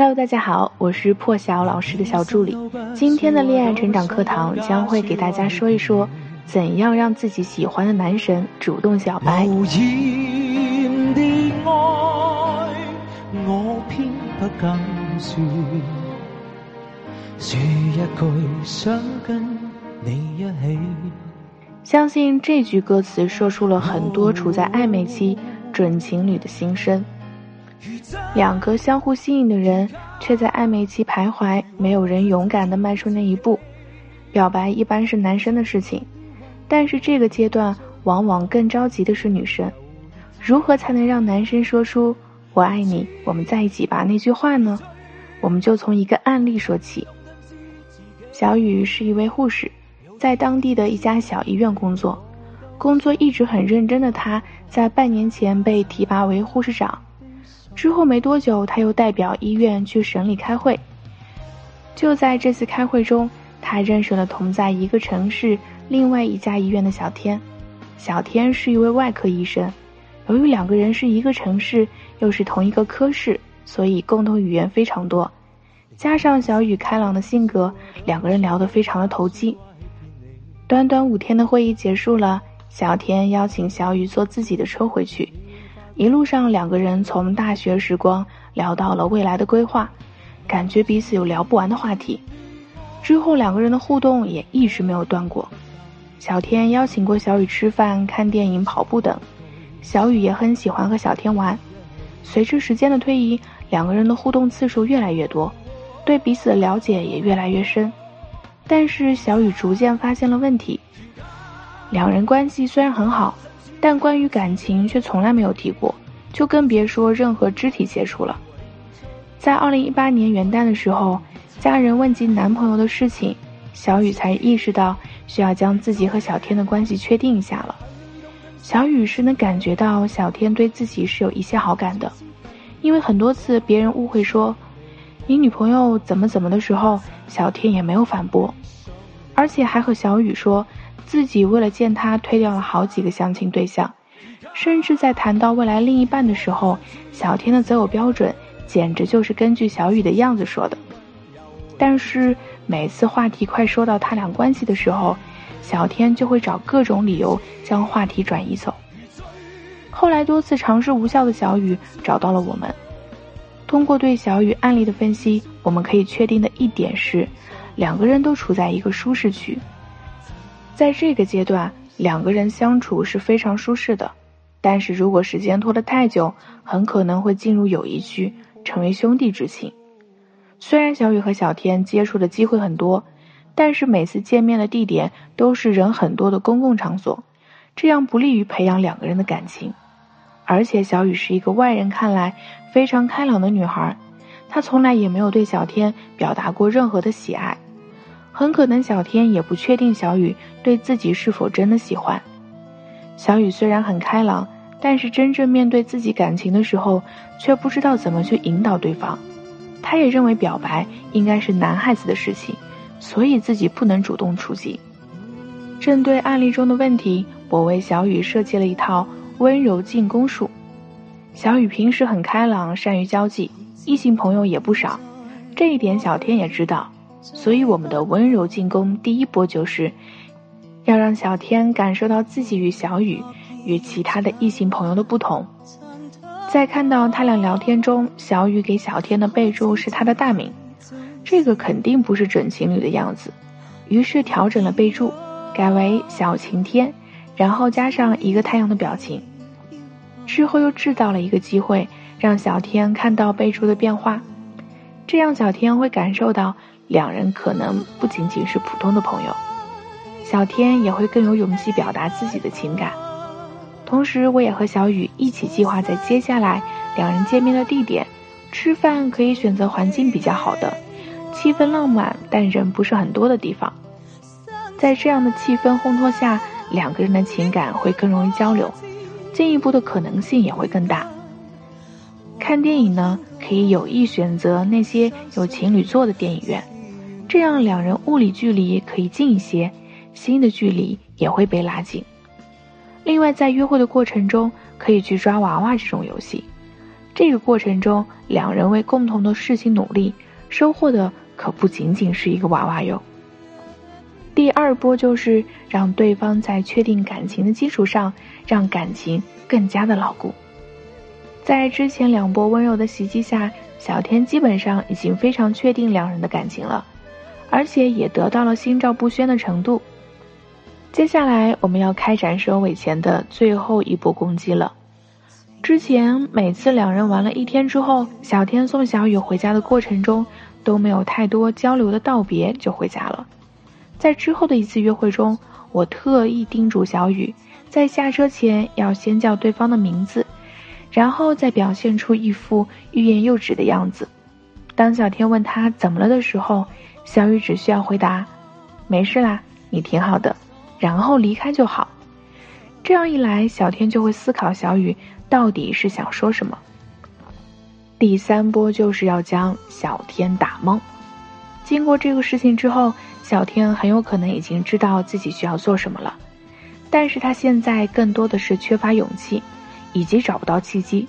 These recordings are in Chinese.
Hello，大家好，我是破晓老师的小助理。今天的恋爱成长课堂将会给大家说一说，怎样让自己喜欢的男神主动小白。相信这句歌词说出了很多处在暧昧期准情侣的心声。两个相互吸引的人，却在暧昧期徘徊，没有人勇敢地迈出那一步。表白一般是男生的事情，但是这个阶段往往更着急的是女生。如何才能让男生说出“我爱你，我们在一起吧”那句话呢？我们就从一个案例说起。小雨是一位护士，在当地的一家小医院工作，工作一直很认真的她，在半年前被提拔为护士长。之后没多久，他又代表医院去省里开会。就在这次开会中，他认识了同在一个城市、另外一家医院的小天。小天是一位外科医生，由于两个人是一个城市，又是同一个科室，所以共同语言非常多。加上小雨开朗的性格，两个人聊得非常的投机。短短五天的会议结束了，小天邀请小雨坐自己的车回去。一路上，两个人从大学时光聊到了未来的规划，感觉彼此有聊不完的话题。之后，两个人的互动也一直没有断过。小天邀请过小雨吃饭、看电影、跑步等，小雨也很喜欢和小天玩。随着时间的推移，两个人的互动次数越来越多，对彼此的了解也越来越深。但是，小雨逐渐发现了问题，两人关系虽然很好。但关于感情却从来没有提过，就更别说任何肢体接触了。在二零一八年元旦的时候，家人问及男朋友的事情，小雨才意识到需要将自己和小天的关系确定一下了。小雨是能感觉到小天对自己是有一些好感的，因为很多次别人误会说你女朋友怎么怎么的时候，小天也没有反驳，而且还和小雨说。自己为了见他，推掉了好几个相亲对象，甚至在谈到未来另一半的时候，小天的择偶标准简直就是根据小雨的样子说的。但是每次话题快说到他俩关系的时候，小天就会找各种理由将话题转移走。后来多次尝试无效的小雨找到了我们，通过对小雨案例的分析，我们可以确定的一点是，两个人都处在一个舒适区。在这个阶段，两个人相处是非常舒适的，但是如果时间拖得太久，很可能会进入友谊区，成为兄弟之情。虽然小雨和小天接触的机会很多，但是每次见面的地点都是人很多的公共场所，这样不利于培养两个人的感情。而且小雨是一个外人看来非常开朗的女孩，她从来也没有对小天表达过任何的喜爱。很可能小天也不确定小雨对自己是否真的喜欢。小雨虽然很开朗，但是真正面对自己感情的时候，却不知道怎么去引导对方。他也认为表白应该是男孩子的事情，所以自己不能主动出击。针对案例中的问题，我为小雨设计了一套温柔进攻术。小雨平时很开朗，善于交际，异性朋友也不少，这一点小天也知道。所以，我们的温柔进攻第一波就是，要让小天感受到自己与小雨与其他的异性朋友的不同。在看到他俩聊天中，小雨给小天的备注是他的大名，这个肯定不是准情侣的样子。于是调整了备注，改为小晴天，然后加上一个太阳的表情。之后又制造了一个机会，让小天看到备注的变化，这样小天会感受到。两人可能不仅仅是普通的朋友，小天也会更有勇气表达自己的情感。同时，我也和小雨一起计划在接下来两人见面的地点，吃饭可以选择环境比较好的、气氛浪漫但人不是很多的地方。在这样的气氛烘托下，两个人的情感会更容易交流，进一步的可能性也会更大。看电影呢，可以有意选择那些有情侣座的电影院。这样两人物理距离可以近一些，心的距离也会被拉近。另外，在约会的过程中，可以去抓娃娃这种游戏，这个过程中，两人为共同的事情努力，收获的可不仅仅是一个娃娃哟。第二波就是让对方在确定感情的基础上，让感情更加的牢固。在之前两波温柔的袭击下，小天基本上已经非常确定两人的感情了，而且也得到了心照不宣的程度。接下来我们要开展收尾前的最后一波攻击了。之前每次两人玩了一天之后，小天送小雨回家的过程中都没有太多交流的道别就回家了。在之后的一次约会中，我特意叮嘱小雨，在下车前要先叫对方的名字，然后再表现出一副欲言又止的样子。当小天问他怎么了的时候，小雨只需要回答：“没事啦，你挺好的。”然后离开就好。这样一来，小天就会思考小雨到底是想说什么。第三波就是要将小天打懵。经过这个事情之后。小天很有可能已经知道自己需要做什么了，但是他现在更多的是缺乏勇气，以及找不到契机。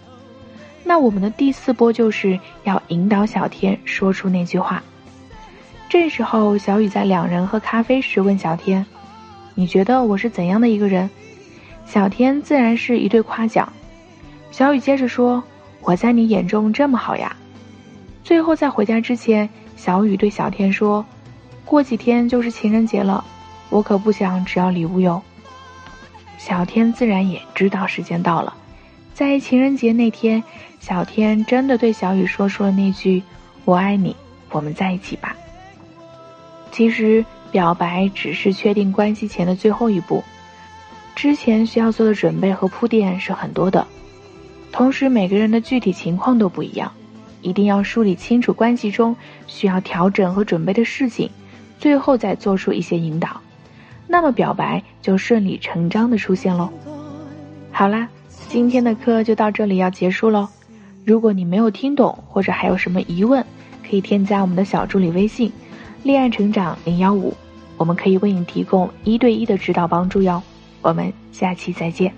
那我们的第四波就是要引导小天说出那句话。这时候，小雨在两人喝咖啡时问小天：“你觉得我是怎样的一个人？”小天自然是一对夸奖。小雨接着说：“我在你眼中这么好呀。”最后在回家之前，小雨对小天说。过几天就是情人节了，我可不想只要礼物哟。小天自然也知道时间到了，在情人节那天，小天真的对小雨说出了那句“我爱你，我们在一起吧”。其实表白只是确定关系前的最后一步，之前需要做的准备和铺垫是很多的，同时每个人的具体情况都不一样，一定要梳理清楚关系中需要调整和准备的事情。最后再做出一些引导，那么表白就顺理成章的出现喽。好啦，今天的课就到这里要结束喽。如果你没有听懂或者还有什么疑问，可以添加我们的小助理微信“恋爱成长零幺五”，我们可以为你提供一对一的指导帮助哟。我们下期再见。